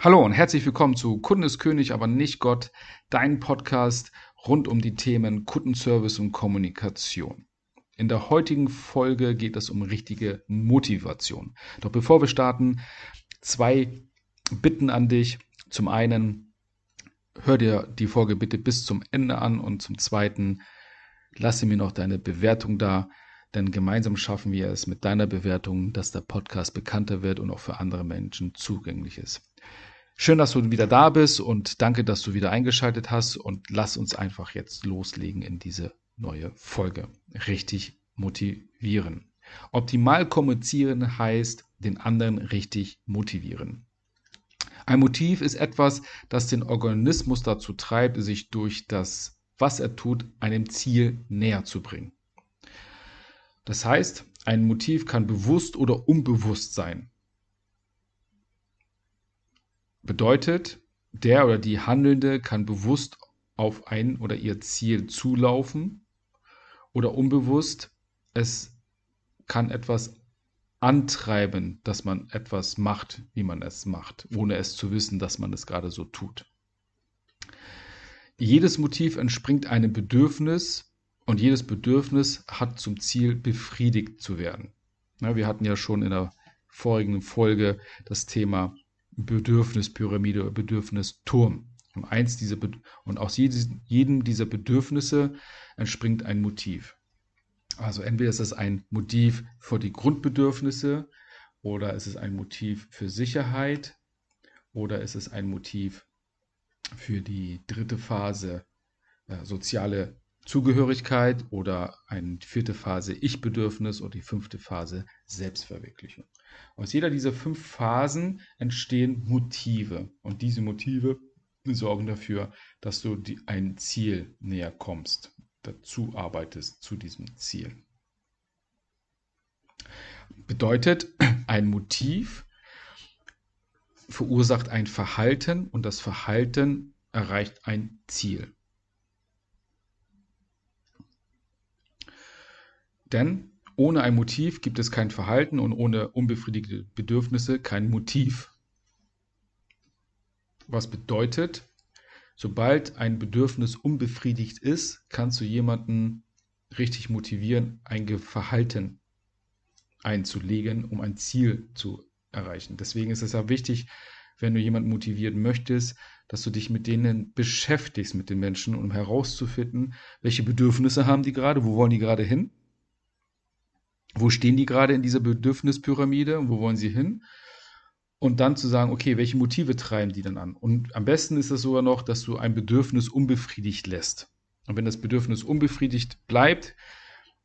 Hallo und herzlich willkommen zu Kunden ist König, aber nicht Gott, dein Podcast rund um die Themen Kundenservice und Kommunikation. In der heutigen Folge geht es um richtige Motivation. Doch bevor wir starten, zwei Bitten an dich. Zum einen, hör dir die Folge bitte bis zum Ende an und zum zweiten, lasse mir noch deine Bewertung da, denn gemeinsam schaffen wir es mit deiner Bewertung, dass der Podcast bekannter wird und auch für andere Menschen zugänglich ist. Schön, dass du wieder da bist und danke, dass du wieder eingeschaltet hast und lass uns einfach jetzt loslegen in diese neue Folge. Richtig motivieren. Optimal kommunizieren heißt den anderen richtig motivieren. Ein Motiv ist etwas, das den Organismus dazu treibt, sich durch das, was er tut, einem Ziel näher zu bringen. Das heißt, ein Motiv kann bewusst oder unbewusst sein. Bedeutet, der oder die Handelnde kann bewusst auf ein oder ihr Ziel zulaufen oder unbewusst, es kann etwas antreiben, dass man etwas macht, wie man es macht, ohne es zu wissen, dass man es gerade so tut. Jedes Motiv entspringt einem Bedürfnis und jedes Bedürfnis hat zum Ziel, befriedigt zu werden. Ja, wir hatten ja schon in der vorigen Folge das Thema Bedürfnispyramide oder Bedürfnisturm. Und, eins dieser und aus jedem dieser Bedürfnisse entspringt ein Motiv. Also entweder ist es ein Motiv für die Grundbedürfnisse oder ist es ein Motiv für Sicherheit oder ist es ein Motiv für die dritte Phase äh, soziale Zugehörigkeit oder eine vierte Phase Ich-Bedürfnis oder die fünfte Phase Selbstverwirklichung. Aus jeder dieser fünf Phasen entstehen Motive und diese Motive sorgen dafür, dass du die, ein Ziel näher kommst, dazu arbeitest zu diesem Ziel. Bedeutet, ein Motiv verursacht ein Verhalten und das Verhalten erreicht ein Ziel. Denn ohne ein Motiv gibt es kein Verhalten und ohne unbefriedigte Bedürfnisse kein Motiv. Was bedeutet, sobald ein Bedürfnis unbefriedigt ist, kannst du jemanden richtig motivieren, ein Verhalten einzulegen, um ein Ziel zu erreichen. Deswegen ist es ja wichtig, wenn du jemanden motivieren möchtest, dass du dich mit denen beschäftigst, mit den Menschen, um herauszufinden, welche Bedürfnisse haben die gerade, wo wollen die gerade hin wo stehen die gerade in dieser Bedürfnispyramide, wo wollen sie hin? Und dann zu sagen, okay, welche Motive treiben die dann an? Und am besten ist es sogar noch, dass du ein Bedürfnis unbefriedigt lässt. Und wenn das Bedürfnis unbefriedigt bleibt,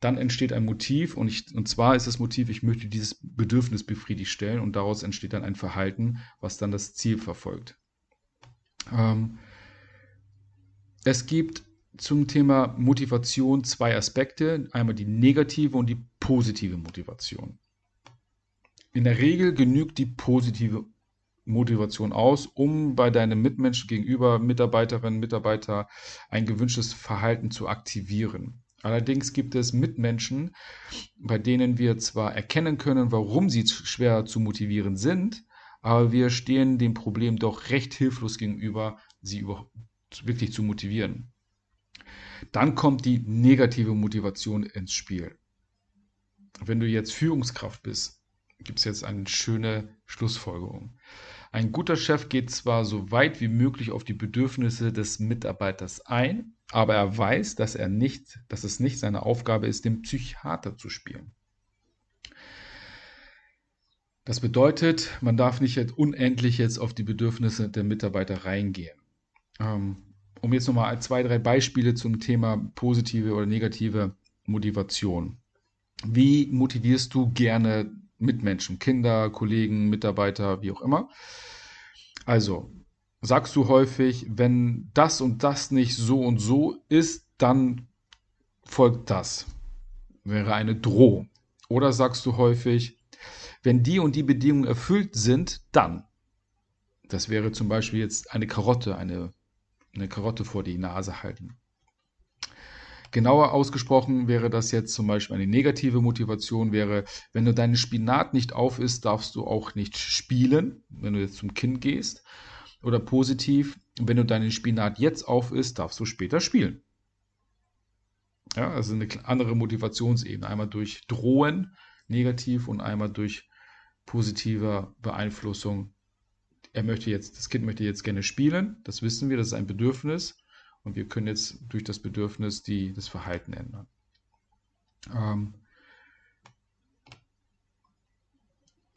dann entsteht ein Motiv und, ich, und zwar ist das Motiv, ich möchte dieses Bedürfnis befriedigt stellen und daraus entsteht dann ein Verhalten, was dann das Ziel verfolgt. Ähm, es gibt zum Thema Motivation zwei Aspekte. Einmal die negative und die positive Motivation. In der Regel genügt die positive Motivation aus, um bei deinem Mitmenschen gegenüber, Mitarbeiterinnen, Mitarbeiter, ein gewünschtes Verhalten zu aktivieren. Allerdings gibt es Mitmenschen, bei denen wir zwar erkennen können, warum sie schwer zu motivieren sind, aber wir stehen dem Problem doch recht hilflos gegenüber, sie wirklich zu motivieren. Dann kommt die negative Motivation ins Spiel. Wenn du jetzt Führungskraft bist, gibt es jetzt eine schöne Schlussfolgerung. Ein guter Chef geht zwar so weit wie möglich auf die Bedürfnisse des Mitarbeiters ein, aber er weiß, dass er nicht, dass es nicht seine Aufgabe ist, den Psychiater zu spielen. Das bedeutet, man darf nicht unendlich jetzt auf die Bedürfnisse der Mitarbeiter reingehen. Ähm, um jetzt nochmal zwei, drei Beispiele zum Thema positive oder negative Motivation. Wie motivierst du gerne Mitmenschen, Kinder, Kollegen, Mitarbeiter, wie auch immer? Also, sagst du häufig, wenn das und das nicht so und so ist, dann folgt das. Wäre eine Drohung. Oder sagst du häufig, wenn die und die Bedingungen erfüllt sind, dann. Das wäre zum Beispiel jetzt eine Karotte, eine eine Karotte vor die Nase halten. Genauer ausgesprochen wäre das jetzt zum Beispiel eine negative Motivation wäre, wenn du deinen Spinat nicht auf isst, darfst du auch nicht spielen, wenn du jetzt zum Kind gehst. Oder positiv, wenn du deinen Spinat jetzt auf isst, darfst du später spielen. Ja, also eine andere Motivationsebene. Einmal durch Drohen negativ und einmal durch positive Beeinflussung. Er möchte jetzt, das Kind möchte jetzt gerne spielen. Das wissen wir, das ist ein Bedürfnis. Und wir können jetzt durch das Bedürfnis die, das Verhalten ändern. Ähm,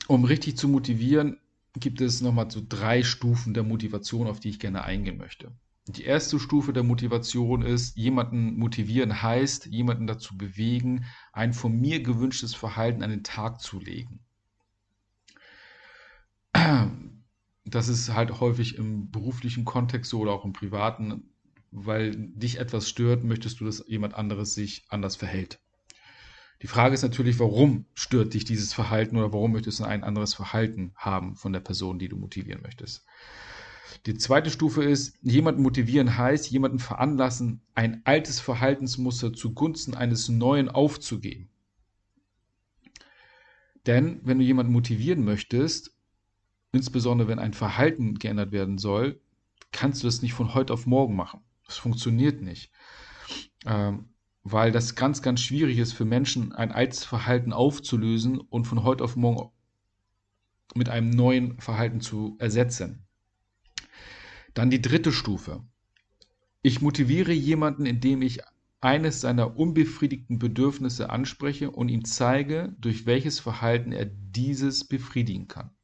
um richtig zu motivieren, gibt es nochmal so drei Stufen der Motivation, auf die ich gerne eingehen möchte. Die erste Stufe der Motivation ist, jemanden motivieren heißt, jemanden dazu bewegen, ein von mir gewünschtes Verhalten an den Tag zu legen. Das ist halt häufig im beruflichen Kontext so oder auch im privaten weil dich etwas stört, möchtest du, dass jemand anderes sich anders verhält. Die Frage ist natürlich, warum stört dich dieses Verhalten oder warum möchtest du ein anderes Verhalten haben von der Person, die du motivieren möchtest. Die zweite Stufe ist, jemanden motivieren heißt, jemanden veranlassen, ein altes Verhaltensmuster zugunsten eines neuen aufzugeben. Denn wenn du jemanden motivieren möchtest, insbesondere wenn ein Verhalten geändert werden soll, kannst du das nicht von heute auf morgen machen. Das funktioniert nicht. Ähm, weil das ganz, ganz schwierig ist für Menschen, ein altes Verhalten aufzulösen und von heute auf morgen mit einem neuen Verhalten zu ersetzen. Dann die dritte Stufe. Ich motiviere jemanden, indem ich eines seiner unbefriedigten Bedürfnisse anspreche und ihm zeige, durch welches Verhalten er dieses befriedigen kann.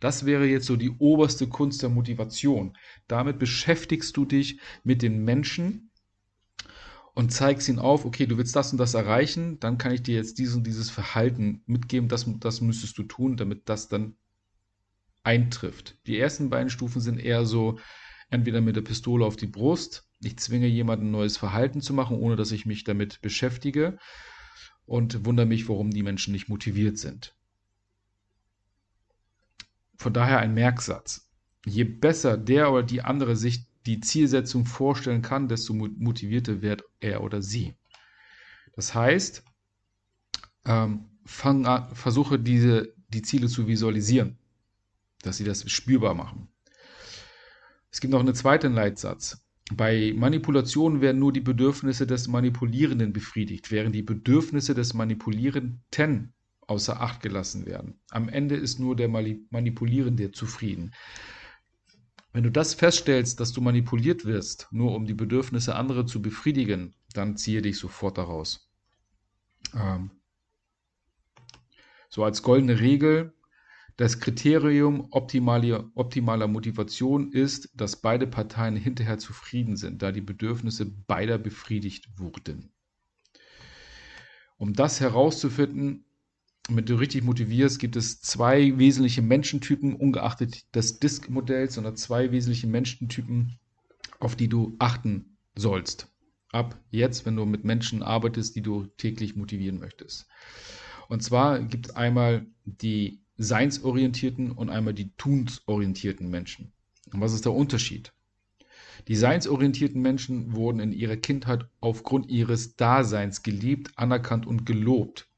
Das wäre jetzt so die oberste Kunst der Motivation. Damit beschäftigst du dich mit den Menschen und zeigst ihnen auf, okay, du willst das und das erreichen, dann kann ich dir jetzt dieses und dieses Verhalten mitgeben, das, das müsstest du tun, damit das dann eintrifft. Die ersten beiden Stufen sind eher so, entweder mit der Pistole auf die Brust, ich zwinge jemanden ein neues Verhalten zu machen, ohne dass ich mich damit beschäftige und wundere mich, warum die Menschen nicht motiviert sind. Von daher ein Merksatz. Je besser der oder die andere sich die Zielsetzung vorstellen kann, desto motivierter wird er oder sie. Das heißt, ähm, fang an, versuche diese, die Ziele zu visualisieren, dass sie das spürbar machen. Es gibt noch einen zweiten Leitsatz. Bei Manipulationen werden nur die Bedürfnisse des Manipulierenden befriedigt, während die Bedürfnisse des Manipulierenden außer Acht gelassen werden. Am Ende ist nur der Manipulierende zufrieden. Wenn du das feststellst, dass du manipuliert wirst, nur um die Bedürfnisse anderer zu befriedigen, dann ziehe dich sofort daraus. Ähm so als goldene Regel, das Kriterium optimaler, optimaler Motivation ist, dass beide Parteien hinterher zufrieden sind, da die Bedürfnisse beider befriedigt wurden. Um das herauszufinden, damit du richtig motivierst, gibt es zwei wesentliche Menschentypen, ungeachtet des Disk-Modells, sondern zwei wesentliche Menschentypen, auf die du achten sollst. Ab jetzt, wenn du mit Menschen arbeitest, die du täglich motivieren möchtest. Und zwar gibt es einmal die seinsorientierten und einmal die tunsorientierten Menschen. Und was ist der Unterschied? Die seinsorientierten Menschen wurden in ihrer Kindheit aufgrund ihres Daseins geliebt, anerkannt und gelobt.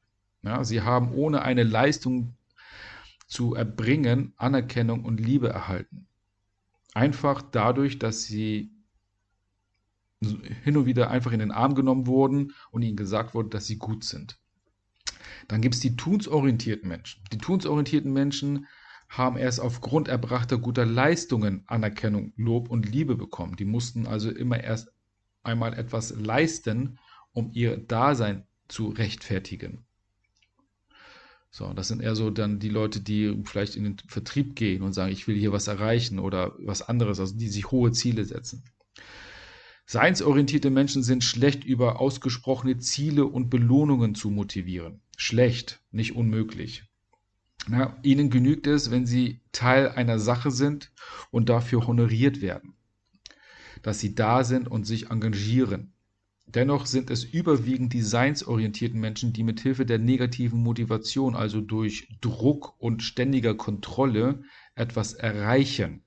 Ja, sie haben ohne eine Leistung zu erbringen Anerkennung und Liebe erhalten. Einfach dadurch, dass sie hin und wieder einfach in den Arm genommen wurden und ihnen gesagt wurde, dass sie gut sind. Dann gibt es die tunsorientierten Menschen. Die tunsorientierten Menschen haben erst aufgrund erbrachter guter Leistungen Anerkennung, Lob und Liebe bekommen. Die mussten also immer erst einmal etwas leisten, um ihr Dasein zu rechtfertigen. So, das sind eher so dann die Leute, die vielleicht in den Vertrieb gehen und sagen, ich will hier was erreichen oder was anderes, also die sich hohe Ziele setzen. Seinsorientierte Menschen sind schlecht über ausgesprochene Ziele und Belohnungen zu motivieren. Schlecht, nicht unmöglich. Na, ihnen genügt es, wenn sie Teil einer Sache sind und dafür honoriert werden. Dass sie da sind und sich engagieren. Dennoch sind es überwiegend designsorientierten Menschen, die mit Hilfe der negativen Motivation, also durch Druck und ständiger Kontrolle, etwas erreichen,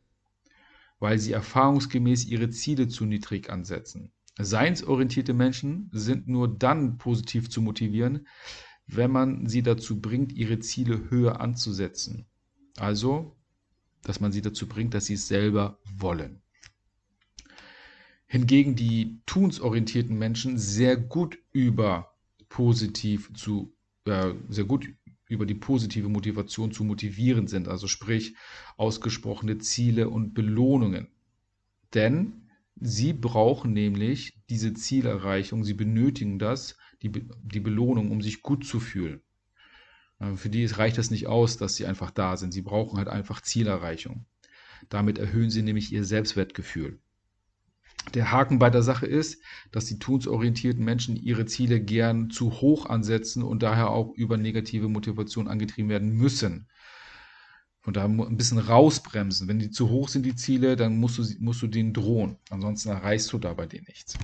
weil sie erfahrungsgemäß ihre Ziele zu niedrig ansetzen. Seinsorientierte Menschen sind nur dann positiv zu motivieren, wenn man sie dazu bringt, ihre Ziele höher anzusetzen. Also, dass man sie dazu bringt, dass sie es selber wollen. Hingegen die tunsorientierten Menschen sehr gut über positiv zu, äh, sehr gut über die positive Motivation zu motivieren sind, also sprich ausgesprochene Ziele und Belohnungen. Denn sie brauchen nämlich diese Zielerreichung, sie benötigen das, die, die Belohnung, um sich gut zu fühlen. Äh, für die reicht es nicht aus, dass sie einfach da sind. Sie brauchen halt einfach Zielerreichung. Damit erhöhen sie nämlich ihr Selbstwertgefühl. Der Haken bei der Sache ist, dass die tunsorientierten Menschen ihre Ziele gern zu hoch ansetzen und daher auch über negative Motivation angetrieben werden müssen. Von daher ein bisschen rausbremsen. Wenn die zu hoch sind, die Ziele, dann musst du, musst du denen drohen. Ansonsten erreichst du da bei denen nichts.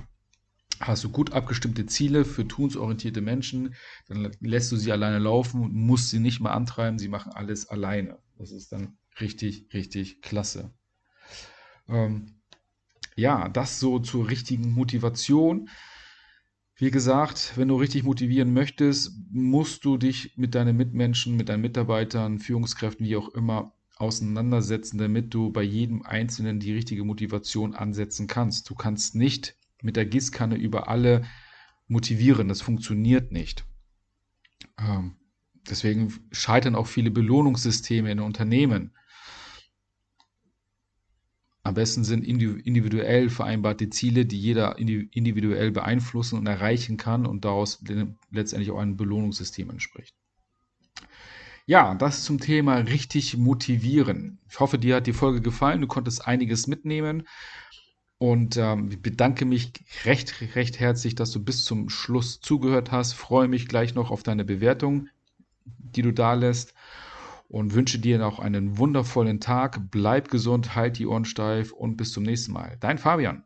Hast du gut abgestimmte Ziele für tunsorientierte Menschen, dann lässt du sie alleine laufen und musst sie nicht mehr antreiben. Sie machen alles alleine. Das ist dann richtig, richtig klasse. Ähm, ja, das so zur richtigen Motivation. Wie gesagt, wenn du richtig motivieren möchtest, musst du dich mit deinen Mitmenschen, mit deinen Mitarbeitern, Führungskräften, wie auch immer, auseinandersetzen, damit du bei jedem Einzelnen die richtige Motivation ansetzen kannst. Du kannst nicht mit der Gießkanne über alle motivieren. Das funktioniert nicht. Ähm, deswegen scheitern auch viele Belohnungssysteme in Unternehmen. Am besten sind individuell vereinbarte Ziele, die jeder individuell beeinflussen und erreichen kann und daraus letztendlich auch ein Belohnungssystem entspricht. Ja, das zum Thema richtig motivieren. Ich hoffe, dir hat die Folge gefallen. Du konntest einiges mitnehmen. Und ähm, ich bedanke mich recht, recht herzlich, dass du bis zum Schluss zugehört hast. Freue mich gleich noch auf deine Bewertung, die du da lässt. Und wünsche dir noch einen wundervollen Tag. Bleib gesund, halt die Ohren steif und bis zum nächsten Mal. Dein Fabian.